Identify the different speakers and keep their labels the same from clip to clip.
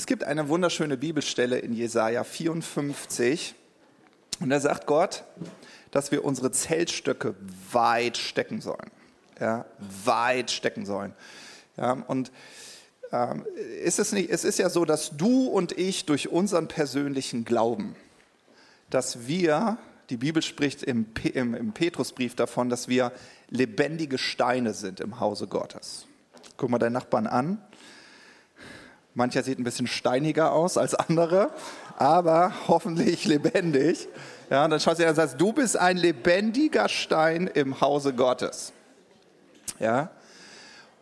Speaker 1: Es gibt eine wunderschöne Bibelstelle in Jesaja 54 und da sagt Gott, dass wir unsere Zeltstöcke weit stecken sollen. Ja, weit stecken sollen. Ja, und ähm, ist es, nicht, es ist ja so, dass du und ich durch unseren persönlichen Glauben, dass wir, die Bibel spricht im, im, im Petrusbrief davon, dass wir lebendige Steine sind im Hause Gottes. Guck mal deinen Nachbarn an. Mancher sieht ein bisschen steiniger aus als andere, aber hoffentlich lebendig. Ja, und dann schaust du dir an und sagst, du bist ein lebendiger Stein im Hause Gottes. Ja,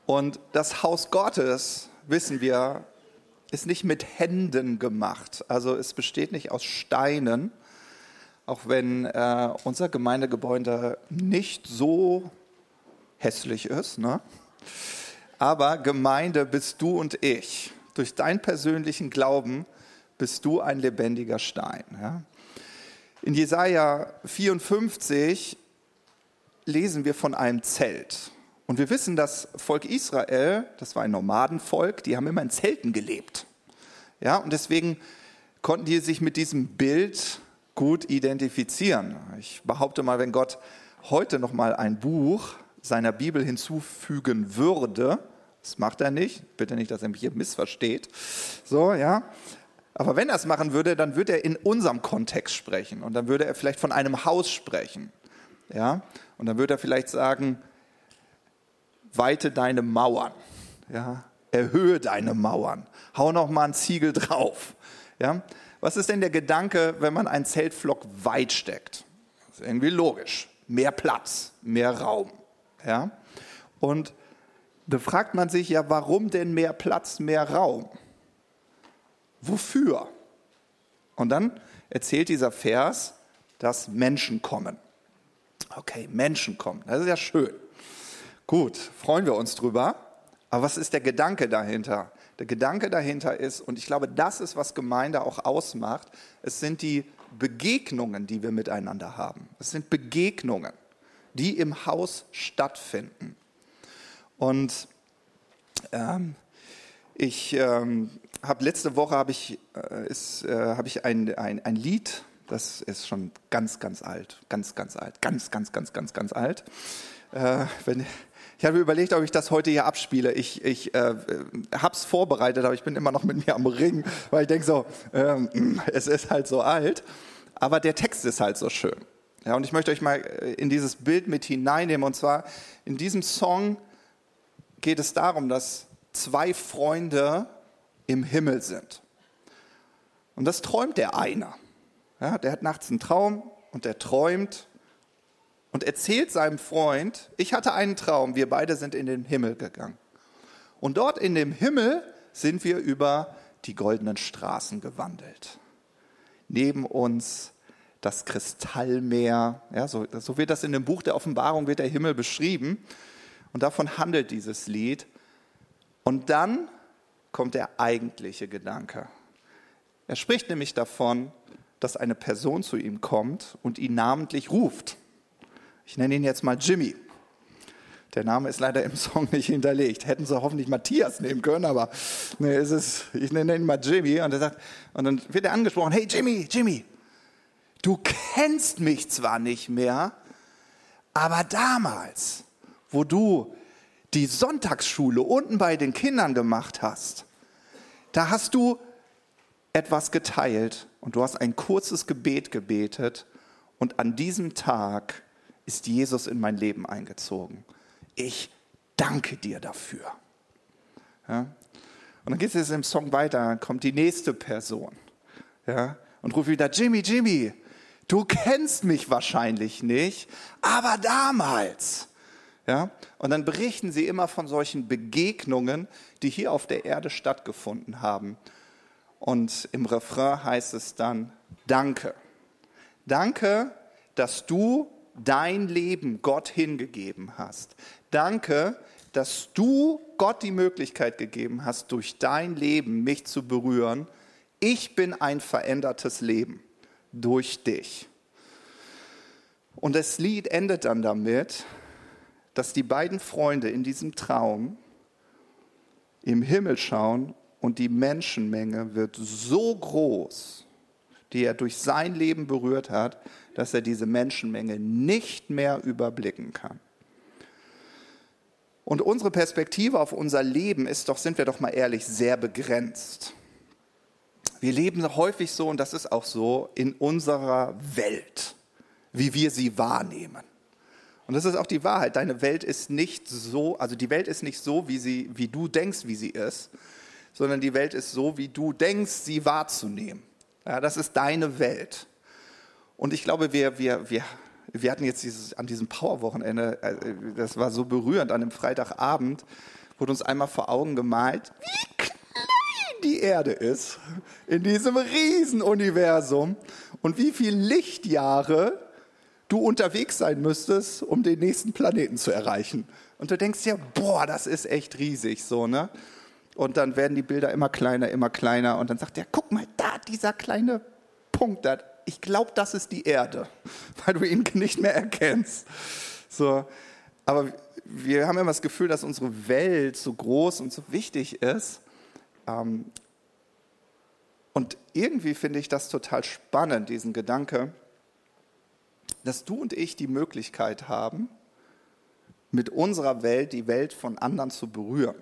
Speaker 1: und das Haus Gottes, wissen wir, ist nicht mit Händen gemacht. Also es besteht nicht aus Steinen, auch wenn äh, unser Gemeindegebäude nicht so hässlich ist. Ne? Aber Gemeinde bist du und ich. Durch deinen persönlichen Glauben bist du ein lebendiger Stein. Ja? In Jesaja 54 lesen wir von einem Zelt. Und wir wissen, das Volk Israel, das war ein Nomadenvolk, die haben immer in Zelten gelebt. Ja, und deswegen konnten die sich mit diesem Bild gut identifizieren. Ich behaupte mal, wenn Gott heute noch mal ein Buch seiner Bibel hinzufügen würde, das macht er nicht, bitte nicht, dass er mich hier missversteht. So, ja. Aber wenn er es machen würde, dann würde er in unserem Kontext sprechen und dann würde er vielleicht von einem Haus sprechen. Ja? Und dann würde er vielleicht sagen, weite deine Mauern. Ja? Erhöhe deine Mauern. Hau noch mal einen Ziegel drauf. Ja? Was ist denn der Gedanke, wenn man einen Zeltflock weit steckt? Das ist irgendwie logisch. Mehr Platz, mehr Raum. Ja? Und da fragt man sich ja, warum denn mehr Platz, mehr Raum? Wofür? Und dann erzählt dieser Vers, dass Menschen kommen. Okay, Menschen kommen. Das ist ja schön. Gut, freuen wir uns drüber. Aber was ist der Gedanke dahinter? Der Gedanke dahinter ist, und ich glaube, das ist, was Gemeinde auch ausmacht, es sind die Begegnungen, die wir miteinander haben. Es sind Begegnungen, die im Haus stattfinden. Und ähm, ich ähm, habe letzte Woche habe ich, äh, ist, äh, hab ich ein, ein, ein Lied, das ist schon ganz, ganz alt, ganz, ganz alt, ganz, ganz, ganz, ganz, ganz alt. Äh, wenn, ich habe überlegt, ob ich das heute hier abspiele. Ich, ich äh, habe es vorbereitet, aber ich bin immer noch mit mir am Ring, weil ich denke so, ähm, es ist halt so alt, aber der Text ist halt so schön. Ja, und ich möchte euch mal äh, in dieses Bild mit hineinnehmen. Und zwar in diesem Song geht es darum, dass zwei Freunde im Himmel sind. Und das träumt der eine. Ja, der hat nachts einen Traum und der träumt und erzählt seinem Freund, ich hatte einen Traum, wir beide sind in den Himmel gegangen. Und dort in dem Himmel sind wir über die goldenen Straßen gewandelt. Neben uns das Kristallmeer, ja, so, so wird das in dem Buch der Offenbarung, wird der Himmel beschrieben. Und davon handelt dieses Lied. Und dann kommt der eigentliche Gedanke. Er spricht nämlich davon, dass eine Person zu ihm kommt und ihn namentlich ruft. Ich nenne ihn jetzt mal Jimmy. Der Name ist leider im Song nicht hinterlegt. Hätten sie hoffentlich Matthias nehmen können, aber nee, es ist, ich nenne ihn mal Jimmy. Und, er sagt, und dann wird er angesprochen, hey Jimmy, Jimmy, du kennst mich zwar nicht mehr, aber damals, wo du die Sonntagsschule unten bei den Kindern gemacht hast, da hast du etwas geteilt und du hast ein kurzes Gebet gebetet und an diesem Tag ist Jesus in mein Leben eingezogen. Ich danke dir dafür. Ja? Und dann geht es jetzt im Song weiter, dann kommt die nächste Person ja? und ruft wieder, Jimmy, Jimmy, du kennst mich wahrscheinlich nicht, aber damals, ja? Und dann berichten sie immer von solchen Begegnungen, die hier auf der Erde stattgefunden haben. Und im Refrain heißt es dann, danke. Danke, dass du dein Leben Gott hingegeben hast. Danke, dass du Gott die Möglichkeit gegeben hast, durch dein Leben mich zu berühren. Ich bin ein verändertes Leben durch dich. Und das Lied endet dann damit, dass die beiden Freunde in diesem Traum im Himmel schauen und die Menschenmenge wird so groß, die er durch sein Leben berührt hat, dass er diese Menschenmenge nicht mehr überblicken kann. Und unsere Perspektive auf unser Leben ist doch, sind wir doch mal ehrlich, sehr begrenzt. Wir leben häufig so, und das ist auch so, in unserer Welt, wie wir sie wahrnehmen. Und das ist auch die Wahrheit. Deine Welt ist nicht so, also die Welt ist nicht so, wie, sie, wie du denkst, wie sie ist, sondern die Welt ist so, wie du denkst, sie wahrzunehmen. Ja, das ist deine Welt. Und ich glaube, wir, wir, wir, wir hatten jetzt dieses, an diesem Powerwochenende, äh, das war so berührend, an dem Freitagabend wurde uns einmal vor Augen gemalt, wie klein die Erde ist in diesem Riesenuniversum und wie viele Lichtjahre du unterwegs sein müsstest, um den nächsten Planeten zu erreichen. Und du denkst ja, boah, das ist echt riesig, so, ne? Und dann werden die Bilder immer kleiner, immer kleiner. Und dann sagt er, guck mal, da, dieser kleine Punkt, da, ich glaube, das ist die Erde, weil du ihn nicht mehr erkennst. So, aber wir haben immer das Gefühl, dass unsere Welt so groß und so wichtig ist. Ähm, und irgendwie finde ich das total spannend, diesen Gedanke, dass du und ich die Möglichkeit haben, mit unserer Welt die Welt von anderen zu berühren.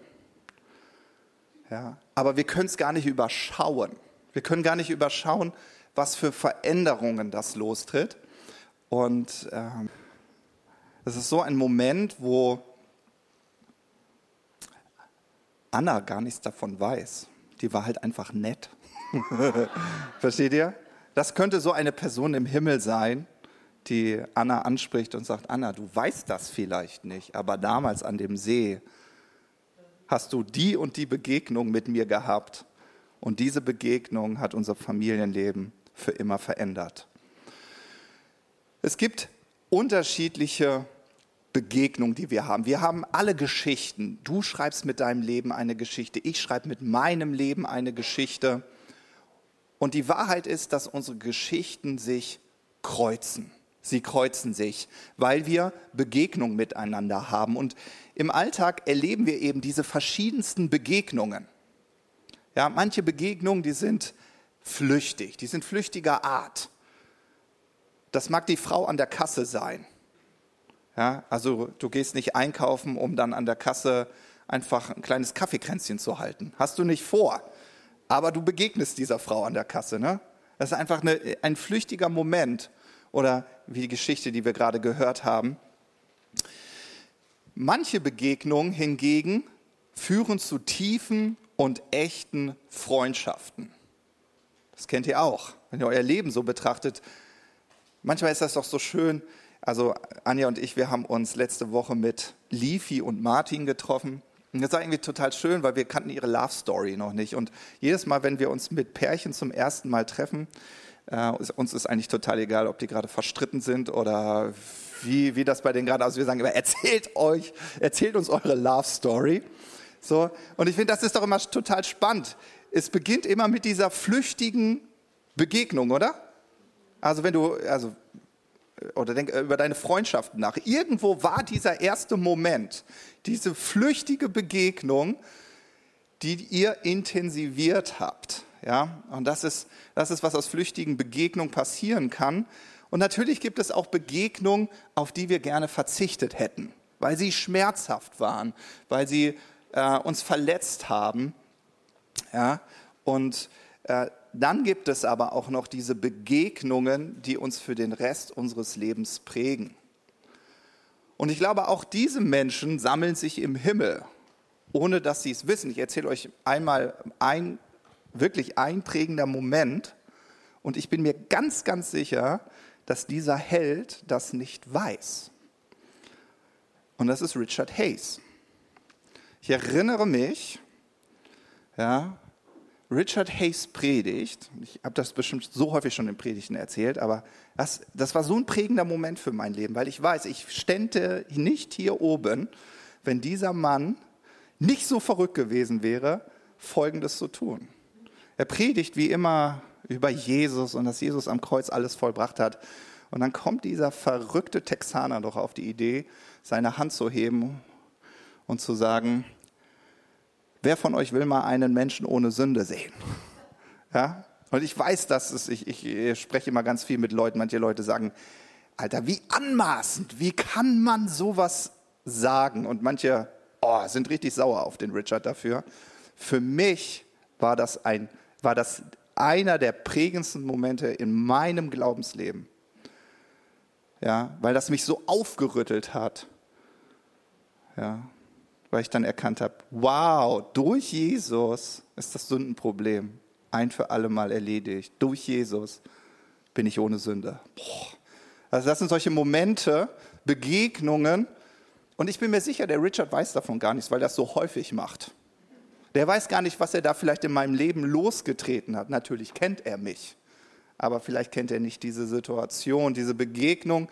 Speaker 1: Ja, aber wir können es gar nicht überschauen. Wir können gar nicht überschauen, was für Veränderungen das lostritt. Und ähm, ist so ein Moment, wo Anna gar nichts davon weiß. Die war halt einfach nett. Versteht ihr? Das könnte so eine Person im Himmel sein, die Anna anspricht und sagt, Anna, du weißt das vielleicht nicht, aber damals an dem See hast du die und die Begegnung mit mir gehabt. Und diese Begegnung hat unser Familienleben für immer verändert. Es gibt unterschiedliche Begegnungen, die wir haben. Wir haben alle Geschichten. Du schreibst mit deinem Leben eine Geschichte, ich schreibe mit meinem Leben eine Geschichte. Und die Wahrheit ist, dass unsere Geschichten sich kreuzen. Sie kreuzen sich, weil wir Begegnungen miteinander haben. Und im Alltag erleben wir eben diese verschiedensten Begegnungen. Ja, manche Begegnungen, die sind flüchtig, die sind flüchtiger Art. Das mag die Frau an der Kasse sein. Ja, also du gehst nicht einkaufen, um dann an der Kasse einfach ein kleines Kaffeekränzchen zu halten. Hast du nicht vor. Aber du begegnest dieser Frau an der Kasse. Ne? Das ist einfach eine, ein flüchtiger Moment oder wie die Geschichte, die wir gerade gehört haben. Manche Begegnungen hingegen führen zu tiefen und echten Freundschaften. Das kennt ihr auch, wenn ihr euer Leben so betrachtet. Manchmal ist das doch so schön. Also Anja und ich, wir haben uns letzte Woche mit Lifi und Martin getroffen. Und das war irgendwie total schön, weil wir kannten ihre Love Story noch nicht. Und jedes Mal, wenn wir uns mit Pärchen zum ersten Mal treffen, äh, uns ist eigentlich total egal, ob die gerade verstritten sind oder wie, wie das bei denen gerade aussieht. Wir sagen immer, erzählt euch, erzählt uns eure Love Story. So, und ich finde, das ist doch immer total spannend. Es beginnt immer mit dieser flüchtigen Begegnung, oder? Also wenn du, also, oder denk über deine Freundschaften nach. Irgendwo war dieser erste Moment, diese flüchtige Begegnung, die ihr intensiviert habt. Ja, und das ist, das ist, was aus flüchtigen Begegnungen passieren kann. Und natürlich gibt es auch Begegnungen, auf die wir gerne verzichtet hätten, weil sie schmerzhaft waren, weil sie äh, uns verletzt haben. Ja, und äh, dann gibt es aber auch noch diese Begegnungen, die uns für den Rest unseres Lebens prägen. Und ich glaube, auch diese Menschen sammeln sich im Himmel, ohne dass sie es wissen. Ich erzähle euch einmal ein wirklich einprägender Moment. Und ich bin mir ganz, ganz sicher, dass dieser Held das nicht weiß. Und das ist Richard Hayes. Ich erinnere mich, ja, Richard Hayes Predigt, ich habe das bestimmt so häufig schon in Predigten erzählt, aber das, das war so ein prägender Moment für mein Leben, weil ich weiß, ich stände nicht hier oben, wenn dieser Mann nicht so verrückt gewesen wäre, Folgendes zu tun. Er predigt wie immer über Jesus und dass Jesus am Kreuz alles vollbracht hat. Und dann kommt dieser verrückte Texaner doch auf die Idee, seine Hand zu heben und zu sagen, wer von euch will mal einen Menschen ohne Sünde sehen? Ja? Und ich weiß, dass es, ich, ich spreche immer ganz viel mit Leuten, manche Leute sagen, Alter, wie anmaßend, wie kann man sowas sagen? Und manche oh, sind richtig sauer auf den Richard dafür. Für mich war das, ein, war das einer der prägendsten Momente in meinem Glaubensleben. Ja, weil das mich so aufgerüttelt hat. Ja, weil ich dann erkannt habe, wow, durch Jesus ist das Sündenproblem ein für alle Mal erledigt. Durch Jesus bin ich ohne Sünde. Boah. Also das sind solche Momente, Begegnungen. Und ich bin mir sicher, der Richard weiß davon gar nichts, weil er das so häufig macht. Der weiß gar nicht, was er da vielleicht in meinem Leben losgetreten hat. Natürlich kennt er mich, aber vielleicht kennt er nicht diese Situation, diese Begegnung,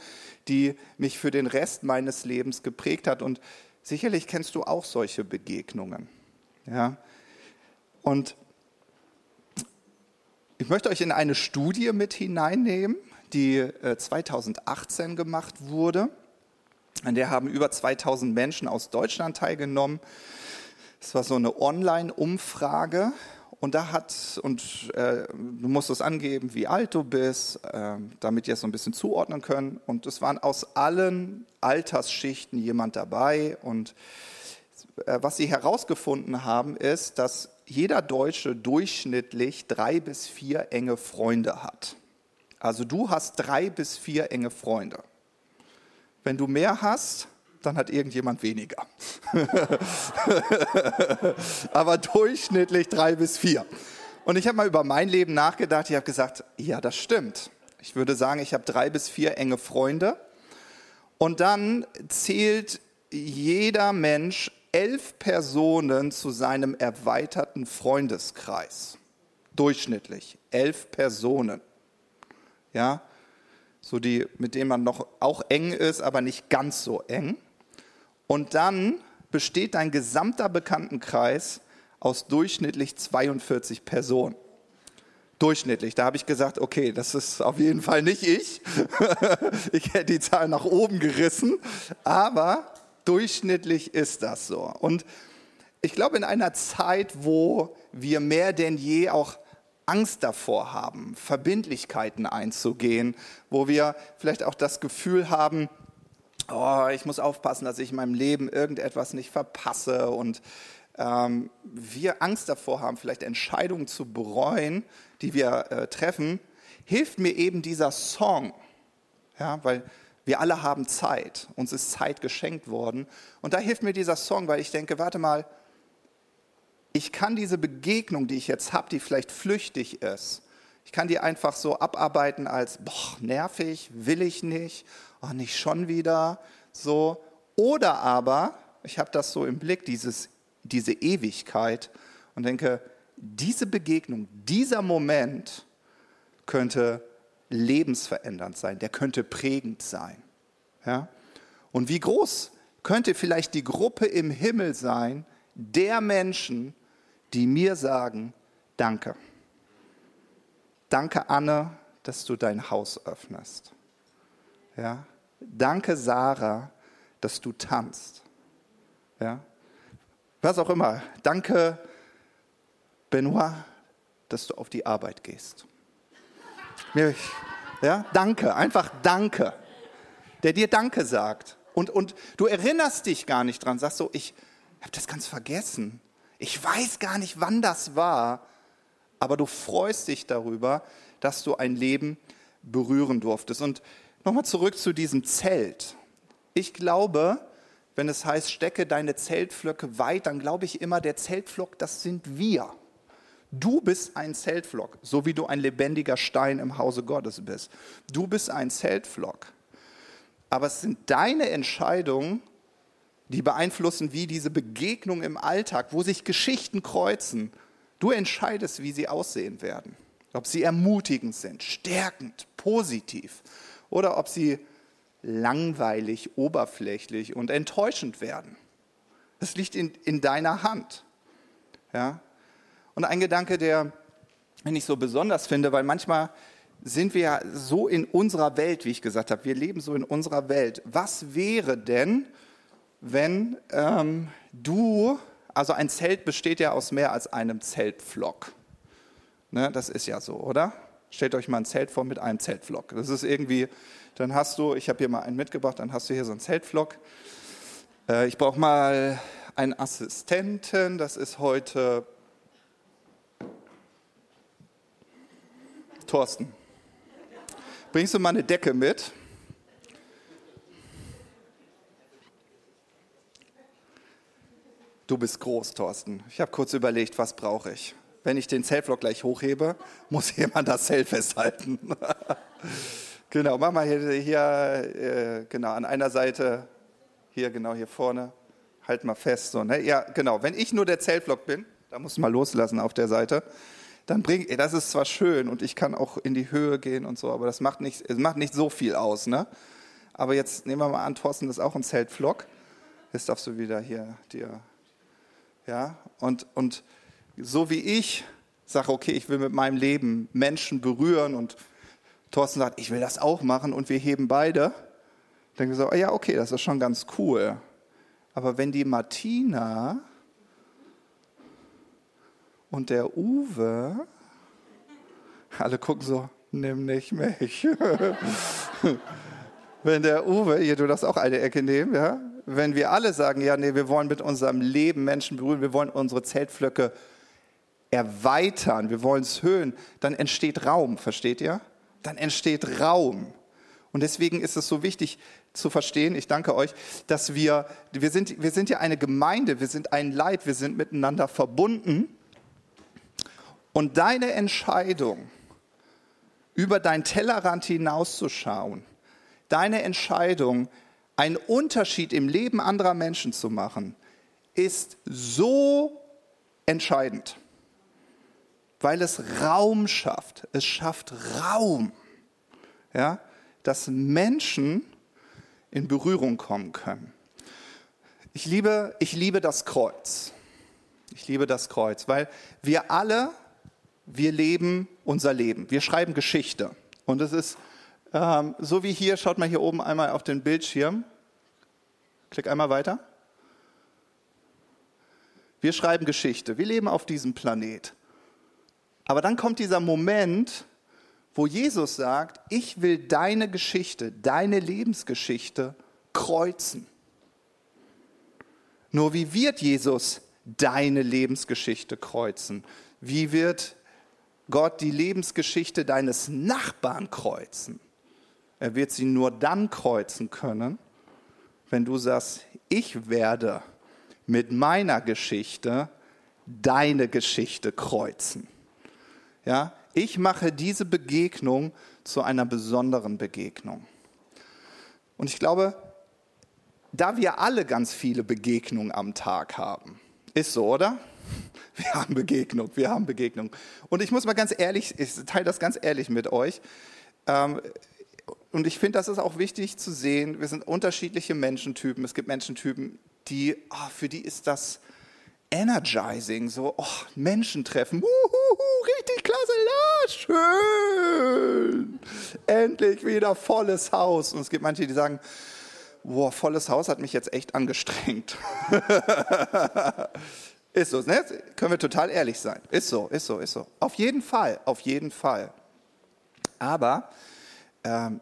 Speaker 1: die mich für den Rest meines Lebens geprägt hat. Und sicherlich kennst du auch solche Begegnungen. Ja? Und ich möchte euch in eine Studie mit hineinnehmen, die 2018 äh, gemacht wurde. An der haben über 2000 Menschen aus Deutschland teilgenommen. Es war so eine Online-Umfrage und da hat, und äh, du musst es angeben, wie alt du bist, äh, damit ihr es so ein bisschen zuordnen können. Und es waren aus allen Altersschichten jemand dabei. Und äh, was sie herausgefunden haben, ist, dass jeder Deutsche durchschnittlich drei bis vier enge Freunde hat. Also du hast drei bis vier enge Freunde. Wenn du mehr hast, dann hat irgendjemand weniger. Aber durchschnittlich drei bis vier. Und ich habe mal über mein Leben nachgedacht. Ich habe gesagt, ja, das stimmt. Ich würde sagen, ich habe drei bis vier enge Freunde. Und dann zählt jeder Mensch elf Personen zu seinem erweiterten Freundeskreis. Durchschnittlich elf Personen. Ja, so die, mit denen man noch auch eng ist, aber nicht ganz so eng. Und dann besteht dein gesamter Bekanntenkreis aus durchschnittlich 42 Personen. Durchschnittlich. Da habe ich gesagt, okay, das ist auf jeden Fall nicht ich. ich hätte die Zahl nach oben gerissen, aber durchschnittlich ist das so. Und ich glaube, in einer Zeit, wo wir mehr denn je auch Angst davor haben, Verbindlichkeiten einzugehen, wo wir vielleicht auch das Gefühl haben, oh, ich muss aufpassen, dass ich in meinem Leben irgendetwas nicht verpasse und ähm, wir Angst davor haben, vielleicht Entscheidungen zu bereuen, die wir äh, treffen, hilft mir eben dieser Song, ja, weil wir alle haben Zeit, uns ist Zeit geschenkt worden und da hilft mir dieser Song, weil ich denke, warte mal, ich kann diese Begegnung, die ich jetzt habe, die vielleicht flüchtig ist, ich kann die einfach so abarbeiten als, boah, nervig, will ich nicht, oh, nicht schon wieder, so. Oder aber, ich habe das so im Blick, dieses, diese Ewigkeit und denke, diese Begegnung, dieser Moment könnte lebensverändernd sein, der könnte prägend sein. Ja? Und wie groß könnte vielleicht die Gruppe im Himmel sein, der Menschen, die mir sagen, danke. Danke, Anne, dass du dein Haus öffnest. Ja? Danke, Sarah, dass du tanzt. Ja? Was auch immer. Danke, Benoit, dass du auf die Arbeit gehst. Ja? Danke, einfach danke. Der dir Danke sagt. Und, und du erinnerst dich gar nicht dran, sagst so, ich habe das ganz vergessen. Ich weiß gar nicht, wann das war aber du freust dich darüber, dass du ein Leben berühren durftest. Und nochmal zurück zu diesem Zelt. Ich glaube, wenn es heißt, stecke deine Zeltflöcke weit, dann glaube ich immer, der Zeltflock, das sind wir. Du bist ein Zeltflock, so wie du ein lebendiger Stein im Hause Gottes bist. Du bist ein Zeltflock. Aber es sind deine Entscheidungen, die beeinflussen, wie diese Begegnung im Alltag, wo sich Geschichten kreuzen, Du entscheidest, wie sie aussehen werden. Ob sie ermutigend sind, stärkend, positiv oder ob sie langweilig, oberflächlich und enttäuschend werden. Das liegt in, in deiner Hand. Ja? Und ein Gedanke, der ich so besonders finde, weil manchmal sind wir ja so in unserer Welt, wie ich gesagt habe, wir leben so in unserer Welt. Was wäre denn, wenn ähm, du Also ein Zelt besteht ja aus mehr als einem Zeltflock. Ne, das ist ja so, oder? Stellt euch mal ein Zelt vor mit einem Zeltflock. Das ist irgendwie, dann hast du, ich habe hier mal einen mitgebracht, dann hast du hier so einen Zeltflock. Äh, ich brauche mal einen Assistenten, das ist heute Thorsten. Bringst du mal eine Decke mit? Du bist groß, Thorsten. Ich habe kurz überlegt, was brauche ich? Wenn ich den Zeltblock gleich hochhebe, muss jemand das Zelt festhalten. genau, mach mal hier, hier äh, genau, an einer Seite, hier genau hier vorne, halt mal fest. So, ne? Ja, genau, wenn ich nur der Zeltblock bin, da musst du mal loslassen auf der Seite, dann bringt, das ist zwar schön und ich kann auch in die Höhe gehen und so, aber das macht nicht, es macht nicht so viel aus. Ne? Aber jetzt nehmen wir mal an, Thorsten ist auch ein Zeltflock. Jetzt darfst du wieder hier dir ja, und, und so wie ich sage, okay, ich will mit meinem Leben Menschen berühren und Thorsten sagt, ich will das auch machen und wir heben beide, denken wir so, oh ja, okay, das ist schon ganz cool. Aber wenn die Martina und der Uwe, alle gucken so, nimm nicht mich. wenn der Uwe, hier du das auch eine Ecke nehmen, ja, wenn wir alle sagen, ja, nee, wir wollen mit unserem Leben Menschen berühren, wir wollen unsere Zeltflöcke erweitern, wir wollen es höhen, dann entsteht Raum, versteht ihr? Dann entsteht Raum. Und deswegen ist es so wichtig zu verstehen, ich danke euch, dass wir, wir sind, wir sind ja eine Gemeinde, wir sind ein Leib, wir sind miteinander verbunden. Und deine Entscheidung, über dein Tellerrand hinauszuschauen, deine Entscheidung, einen Unterschied im Leben anderer Menschen zu machen, ist so entscheidend, weil es Raum schafft. Es schafft Raum, ja, dass Menschen in Berührung kommen können. Ich liebe, ich liebe das Kreuz. Ich liebe das Kreuz, weil wir alle, wir leben unser Leben. Wir schreiben Geschichte. Und es ist ähm, so wie hier, schaut mal hier oben einmal auf den Bildschirm. Klick einmal weiter. Wir schreiben Geschichte. Wir leben auf diesem Planet. Aber dann kommt dieser Moment, wo Jesus sagt, ich will deine Geschichte, deine Lebensgeschichte kreuzen. Nur wie wird Jesus deine Lebensgeschichte kreuzen? Wie wird Gott die Lebensgeschichte deines Nachbarn kreuzen? Er wird sie nur dann kreuzen können, wenn du sagst, ich werde mit meiner Geschichte deine Geschichte kreuzen. Ja, ich mache diese Begegnung zu einer besonderen Begegnung. Und ich glaube, da wir alle ganz viele Begegnungen am Tag haben, ist so, oder? Wir haben Begegnung, wir haben Begegnung. Und ich muss mal ganz ehrlich, ich teile das ganz ehrlich mit euch. Ähm, und ich finde, das ist auch wichtig zu sehen. Wir sind unterschiedliche Menschentypen. Es gibt Menschentypen, die, oh, für die ist das energizing, so oh, Menschen treffen. Uhuhu, richtig klasse, ja, schön. Endlich wieder volles Haus. Und es gibt manche, die sagen, boah, volles Haus hat mich jetzt echt angestrengt. ist so, ne? Können wir total ehrlich sein. Ist so, ist so, ist so. Auf jeden Fall, auf jeden Fall. Aber ähm,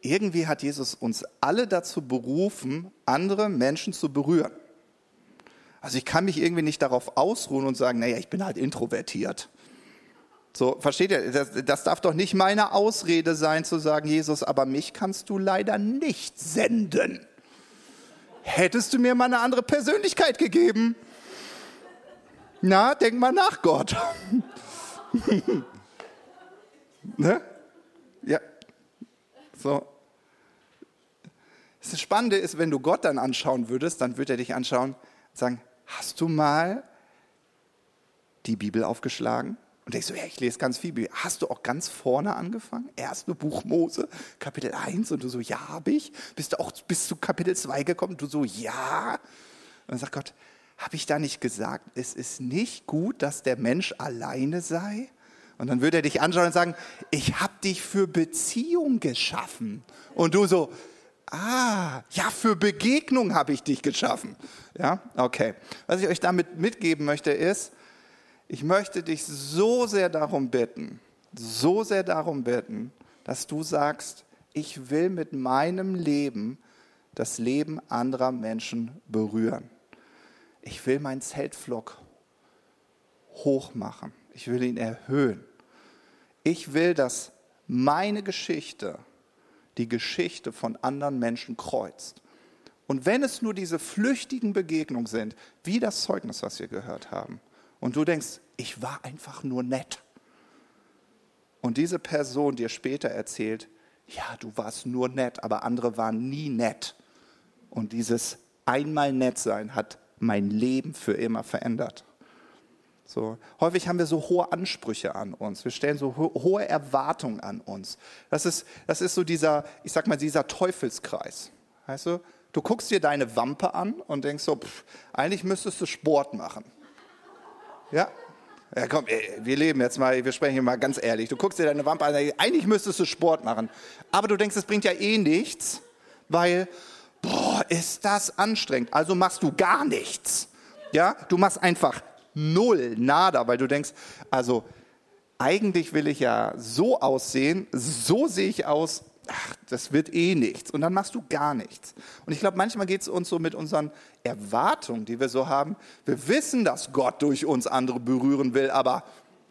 Speaker 1: irgendwie hat Jesus uns alle dazu berufen, andere Menschen zu berühren. Also ich kann mich irgendwie nicht darauf ausruhen und sagen, naja, ich bin halt introvertiert. So, versteht ihr? Das, das darf doch nicht meine Ausrede sein, zu sagen, Jesus, aber mich kannst du leider nicht senden. Hättest du mir mal eine andere Persönlichkeit gegeben? Na, denk mal nach, Gott. ne? So. Das Spannende ist, wenn du Gott dann anschauen würdest, dann würde er dich anschauen und sagen, hast du mal die Bibel aufgeschlagen? Und denkst du, ja, ich lese ganz viel Bibel. Hast du auch ganz vorne angefangen? Erste Buch Mose, Kapitel 1 und du so, ja, habe ich. Bist du auch bis zu Kapitel 2 gekommen? Und du so, ja. Und dann sagt Gott, habe ich da nicht gesagt, es ist nicht gut, dass der Mensch alleine sei? Und dann würde er dich anschauen und sagen, ich habe dich für Beziehung geschaffen. Und du so, Ah, ja, für Begegnung habe ich dich geschaffen. Ja, okay. Was ich euch damit mitgeben möchte ist, ich möchte dich so sehr darum bitten, so sehr darum bitten, dass du sagst, ich will mit meinem Leben das Leben anderer Menschen berühren. Ich will meinen Zeltflock hoch machen. Ich will ihn erhöhen. Ich will, dass meine Geschichte die Geschichte von anderen Menschen kreuzt. Und wenn es nur diese flüchtigen Begegnungen sind, wie das Zeugnis, was wir gehört haben, und du denkst, ich war einfach nur nett. Und diese Person dir später erzählt, ja, du warst nur nett, aber andere waren nie nett. Und dieses einmal nett sein hat mein Leben für immer verändert. So, häufig haben wir so hohe Ansprüche an uns. Wir stellen so ho hohe Erwartungen an uns. Das ist, das ist so dieser, ich sag mal, dieser Teufelskreis. Weißt du, du guckst dir deine Wampe an und denkst so, pff, eigentlich müsstest du Sport machen. Ja? Ja, komm, ey, wir leben jetzt mal, wir sprechen hier mal ganz ehrlich. Du guckst dir deine Wampe an, eigentlich müsstest du Sport machen. Aber du denkst, es bringt ja eh nichts, weil, boah, ist das anstrengend. Also machst du gar nichts. Ja, du machst einfach null, nada, weil du denkst, also eigentlich will ich ja so aussehen, so sehe ich aus, ach, das wird eh nichts. Und dann machst du gar nichts. Und ich glaube, manchmal geht es uns so mit unseren Erwartungen, die wir so haben. Wir wissen, dass Gott durch uns andere berühren will, aber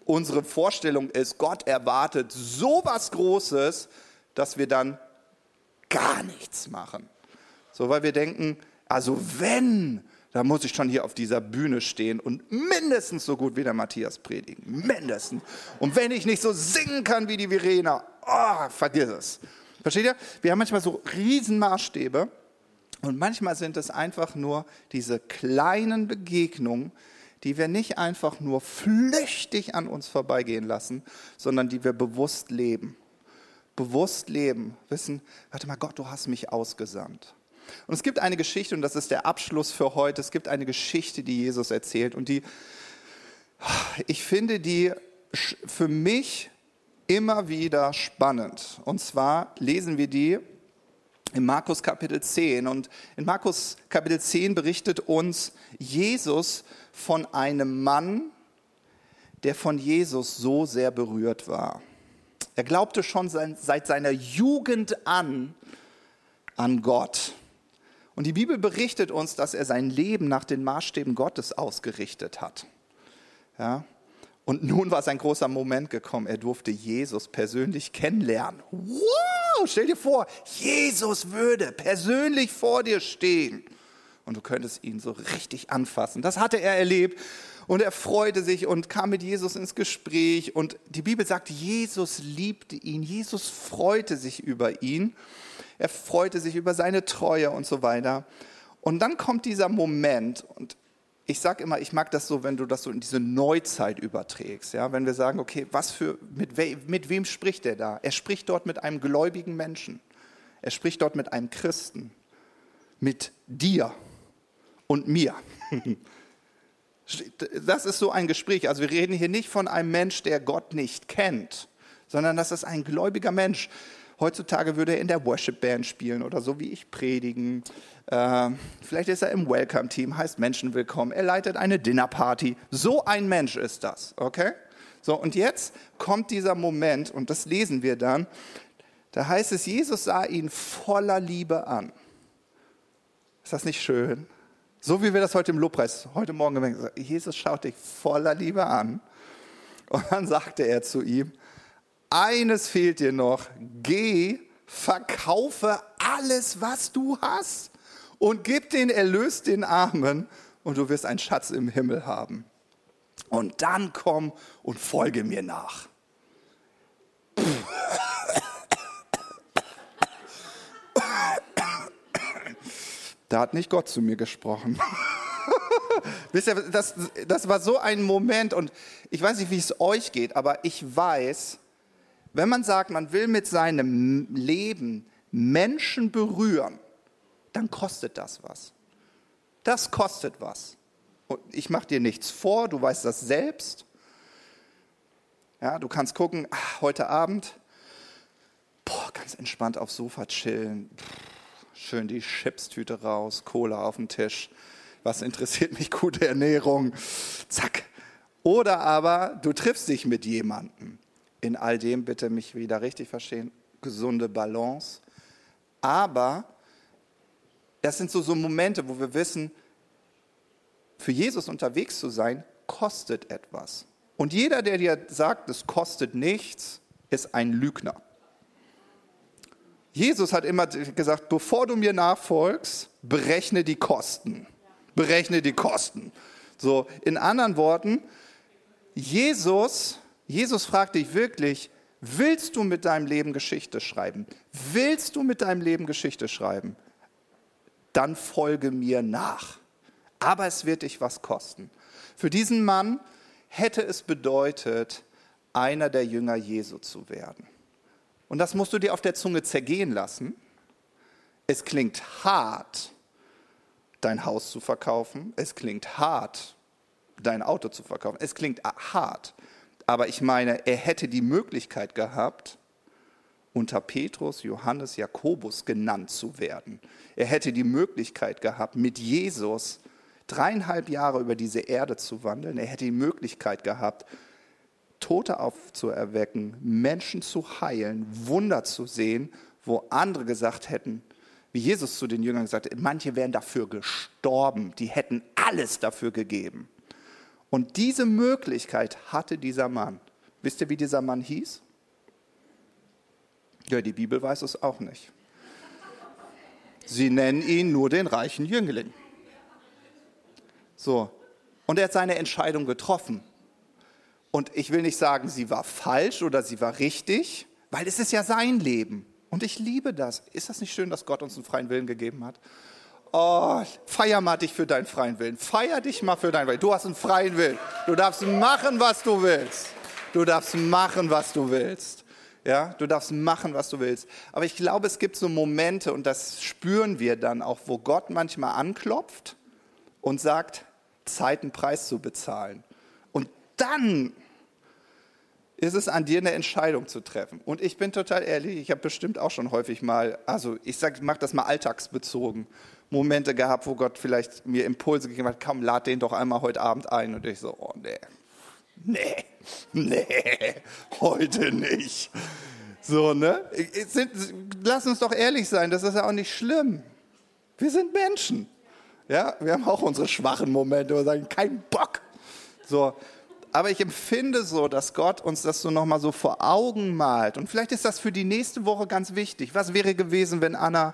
Speaker 1: unsere Vorstellung ist, Gott erwartet so was Großes, dass wir dann gar nichts machen. So, weil wir denken, also wenn da muss ich schon hier auf dieser Bühne stehen und mindestens so gut wie der Matthias predigen. Mindestens. Und wenn ich nicht so singen kann wie die Verena, oh, vergiss es. Versteht ihr? Wir haben manchmal so Riesenmaßstäbe und manchmal sind es einfach nur diese kleinen Begegnungen, die wir nicht einfach nur flüchtig an uns vorbeigehen lassen, sondern die wir bewusst leben. Bewusst leben. Wissen, warte mal, Gott, du hast mich ausgesandt. Und es gibt eine Geschichte, und das ist der Abschluss für heute, es gibt eine Geschichte, die Jesus erzählt und die, ich finde die für mich immer wieder spannend. Und zwar lesen wir die in Markus Kapitel 10. Und in Markus Kapitel 10 berichtet uns Jesus von einem Mann, der von Jesus so sehr berührt war. Er glaubte schon seit seiner Jugend an an Gott. Und die Bibel berichtet uns, dass er sein Leben nach den Maßstäben Gottes ausgerichtet hat. Ja? Und nun war sein großer Moment gekommen. Er durfte Jesus persönlich kennenlernen. Wow, stell dir vor, Jesus würde persönlich vor dir stehen. Und du könntest ihn so richtig anfassen. Das hatte er erlebt. Und er freute sich und kam mit Jesus ins Gespräch. Und die Bibel sagt, Jesus liebte ihn. Jesus freute sich über ihn. Er freute sich über seine Treue und so weiter. Und dann kommt dieser Moment und ich sage immer, ich mag das so, wenn du das so in diese Neuzeit überträgst. Ja? Wenn wir sagen, okay, was für, mit, we, mit wem spricht er da? Er spricht dort mit einem gläubigen Menschen. Er spricht dort mit einem Christen. Mit dir und mir. Das ist so ein Gespräch. Also wir reden hier nicht von einem Mensch, der Gott nicht kennt, sondern das ist ein gläubiger Mensch. Heutzutage würde er in der Worship-Band spielen oder so wie ich predigen. Äh, vielleicht ist er im Welcome-Team, heißt Menschen willkommen. Er leitet eine Dinnerparty. So ein Mensch ist das, okay? So, und jetzt kommt dieser Moment, und das lesen wir dann. Da heißt es, Jesus sah ihn voller Liebe an. Ist das nicht schön? So wie wir das heute im Lobpreis, heute Morgen gemerkt haben. Jesus schaut dich voller Liebe an. Und dann sagte er zu ihm, eines fehlt dir noch. Geh, verkaufe alles, was du hast und gib den Erlös den Armen und du wirst einen Schatz im Himmel haben. Und dann komm und folge mir nach. Da hat nicht Gott zu mir gesprochen. Wisst ihr, das, das war so ein Moment und ich weiß nicht, wie es euch geht, aber ich weiß, wenn man sagt, man will mit seinem Leben Menschen berühren, dann kostet das was. Das kostet was. Und ich mache dir nichts vor, du weißt das selbst. Ja, du kannst gucken, ach, heute Abend, boah, ganz entspannt aufs Sofa chillen, schön die Chipstüte raus, Cola auf den Tisch. Was interessiert mich gute Ernährung? Zack. Oder aber du triffst dich mit jemandem. In all dem bitte mich wieder richtig verstehen, gesunde Balance. Aber das sind so, so Momente, wo wir wissen, für Jesus unterwegs zu sein, kostet etwas. Und jeder, der dir sagt, es kostet nichts, ist ein Lügner. Jesus hat immer gesagt, bevor du mir nachfolgst, berechne die Kosten. Berechne die Kosten. So, in anderen Worten, Jesus, Jesus fragt dich wirklich, willst du mit deinem Leben Geschichte schreiben? Willst du mit deinem Leben Geschichte schreiben? Dann folge mir nach. Aber es wird dich was kosten. Für diesen Mann hätte es bedeutet, einer der Jünger Jesu zu werden. Und das musst du dir auf der Zunge zergehen lassen. Es klingt hart, dein Haus zu verkaufen. Es klingt hart, dein Auto zu verkaufen. Es klingt hart. Aber ich meine, er hätte die Möglichkeit gehabt, unter Petrus, Johannes, Jakobus genannt zu werden. Er hätte die Möglichkeit gehabt, mit Jesus dreieinhalb Jahre über diese Erde zu wandeln. Er hätte die Möglichkeit gehabt, Tote aufzuerwecken, Menschen zu heilen, Wunder zu sehen, wo andere gesagt hätten, wie Jesus zu den Jüngern gesagt hat, manche wären dafür gestorben, die hätten alles dafür gegeben. Und diese Möglichkeit hatte dieser Mann. Wisst ihr, wie dieser Mann hieß? Ja, die Bibel weiß es auch nicht. Sie nennen ihn nur den reichen Jüngling. So, und er hat seine Entscheidung getroffen. Und ich will nicht sagen, sie war falsch oder sie war richtig, weil es ist ja sein Leben. Und ich liebe das. Ist das nicht schön, dass Gott uns einen freien Willen gegeben hat? Oh, feier mal dich für deinen freien Willen. Feier dich mal für deinen Willen. Du hast einen freien Willen. Du darfst machen, was du willst. Du darfst machen, was du willst. Ja, du darfst machen, was du willst. Aber ich glaube, es gibt so Momente, und das spüren wir dann auch, wo Gott manchmal anklopft und sagt, Zeit einen Preis zu bezahlen. Und dann ist es an dir, eine Entscheidung zu treffen. Und ich bin total ehrlich, ich habe bestimmt auch schon häufig mal, also ich sage, ich mache das mal alltagsbezogen, Momente gehabt, wo Gott vielleicht mir Impulse gegeben hat, komm, lad den doch einmal heute Abend ein. Und ich so, oh nee, nee, nee, heute nicht. So, ne? Sind, lass uns doch ehrlich sein, das ist ja auch nicht schlimm. Wir sind Menschen. Ja, wir haben auch unsere schwachen Momente, wo wir sagen, kein Bock. So, aber ich empfinde so, dass Gott uns das so nochmal so vor Augen malt. Und vielleicht ist das für die nächste Woche ganz wichtig. Was wäre gewesen, wenn Anna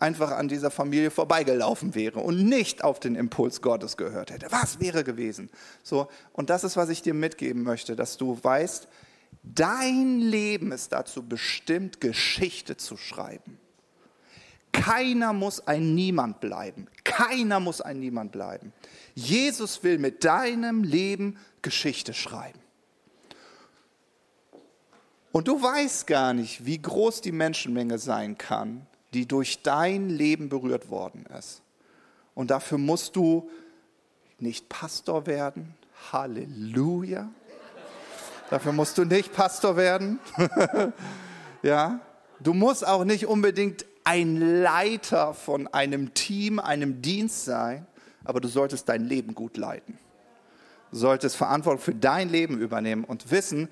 Speaker 1: einfach an dieser Familie vorbeigelaufen wäre und nicht auf den Impuls Gottes gehört hätte? Was wäre gewesen? So, und das ist, was ich dir mitgeben möchte, dass du weißt, dein Leben ist dazu bestimmt, Geschichte zu schreiben. Keiner muss ein Niemand bleiben. Keiner muss ein Niemand bleiben. Jesus will mit deinem Leben Geschichte schreiben. Und du weißt gar nicht, wie groß die Menschenmenge sein kann, die durch dein Leben berührt worden ist. Und dafür musst du nicht Pastor werden. Halleluja. Dafür musst du nicht Pastor werden. ja. Du musst auch nicht unbedingt ein Leiter von einem Team, einem Dienst sein, aber du solltest dein Leben gut leiten. Du solltest Verantwortung für dein Leben übernehmen und wissen,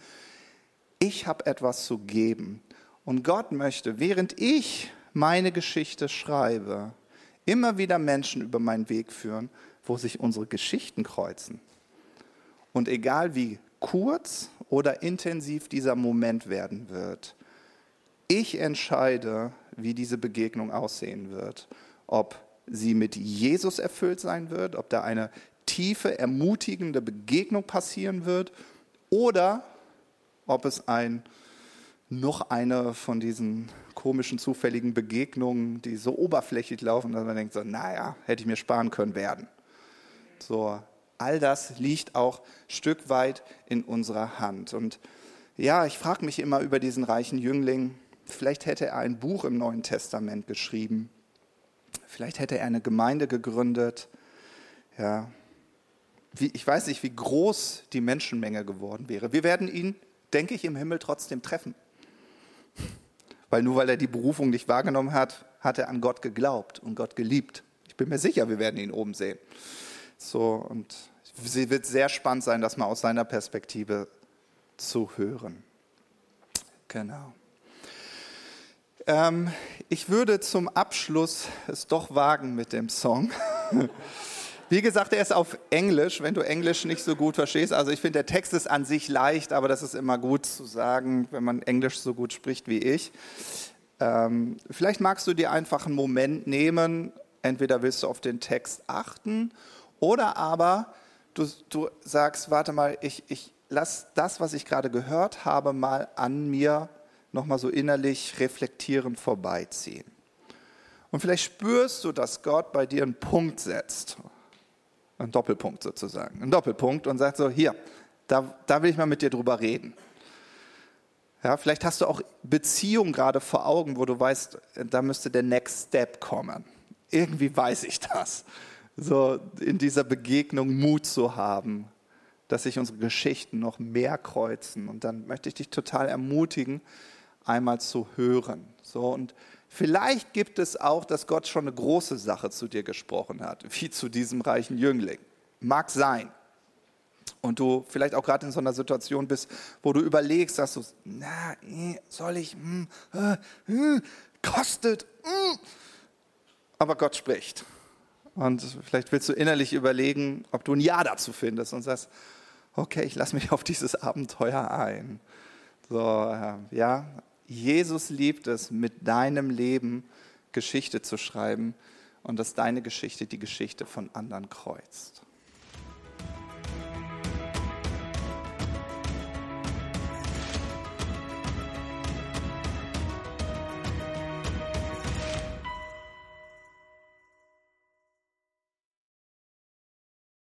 Speaker 1: ich habe etwas zu geben. Und Gott möchte, während ich meine Geschichte schreibe, immer wieder Menschen über meinen Weg führen, wo sich unsere Geschichten kreuzen. Und egal wie kurz oder intensiv dieser Moment werden wird, ich entscheide, wie diese Begegnung aussehen wird. Ob sie mit Jesus erfüllt sein wird, ob da eine tiefe, ermutigende Begegnung passieren wird oder ob es ein, noch eine von diesen komischen, zufälligen Begegnungen, die so oberflächlich laufen, dass man denkt, so, naja, hätte ich mir sparen können, werden. So, all das liegt auch Stück weit in unserer Hand. Und ja, ich frage mich immer über diesen reichen Jüngling, Vielleicht hätte er ein Buch im Neuen Testament geschrieben. Vielleicht hätte er eine Gemeinde gegründet. Ja. Wie, ich weiß nicht, wie groß die Menschenmenge geworden wäre. Wir werden ihn, denke ich, im Himmel trotzdem treffen. Weil nur weil er die Berufung nicht wahrgenommen hat, hat er an Gott geglaubt und Gott geliebt. Ich bin mir sicher, wir werden ihn oben sehen. So, und es wird sehr spannend sein, das mal aus seiner Perspektive zu hören. Genau. Ähm, ich würde zum Abschluss es doch wagen mit dem Song. Wie gesagt, er ist auf Englisch, wenn du Englisch nicht so gut verstehst. Also ich finde, der Text ist an sich leicht, aber das ist immer gut zu sagen, wenn man Englisch so gut spricht wie ich. Ähm, vielleicht magst du dir einfach einen Moment nehmen, entweder willst du auf den Text achten oder aber du, du sagst, warte mal, ich, ich lass das, was ich gerade gehört habe, mal an mir nochmal so innerlich reflektierend vorbeiziehen. Und vielleicht spürst du, dass Gott bei dir einen Punkt setzt ein Doppelpunkt sozusagen. Ein Doppelpunkt und sagt so, hier, da, da will ich mal mit dir drüber reden. Ja, vielleicht hast du auch Beziehungen gerade vor Augen, wo du weißt, da müsste der Next Step kommen. Irgendwie weiß ich das. So in dieser Begegnung Mut zu haben, dass sich unsere Geschichten noch mehr kreuzen. Und dann möchte ich dich total ermutigen, einmal zu hören. So und Vielleicht gibt es auch, dass Gott schon eine große Sache zu dir gesprochen hat, wie zu diesem reichen Jüngling. Mag sein. Und du vielleicht auch gerade in so einer Situation bist, wo du überlegst, dass du, na, soll ich, hm, äh, hm, kostet, hm. aber Gott spricht. Und vielleicht willst du innerlich überlegen, ob du ein Ja dazu findest und sagst, okay, ich lasse mich auf dieses Abenteuer ein. So, ja, Jesus liebt es, mit deinem Leben Geschichte zu schreiben und dass deine Geschichte die Geschichte von anderen kreuzt.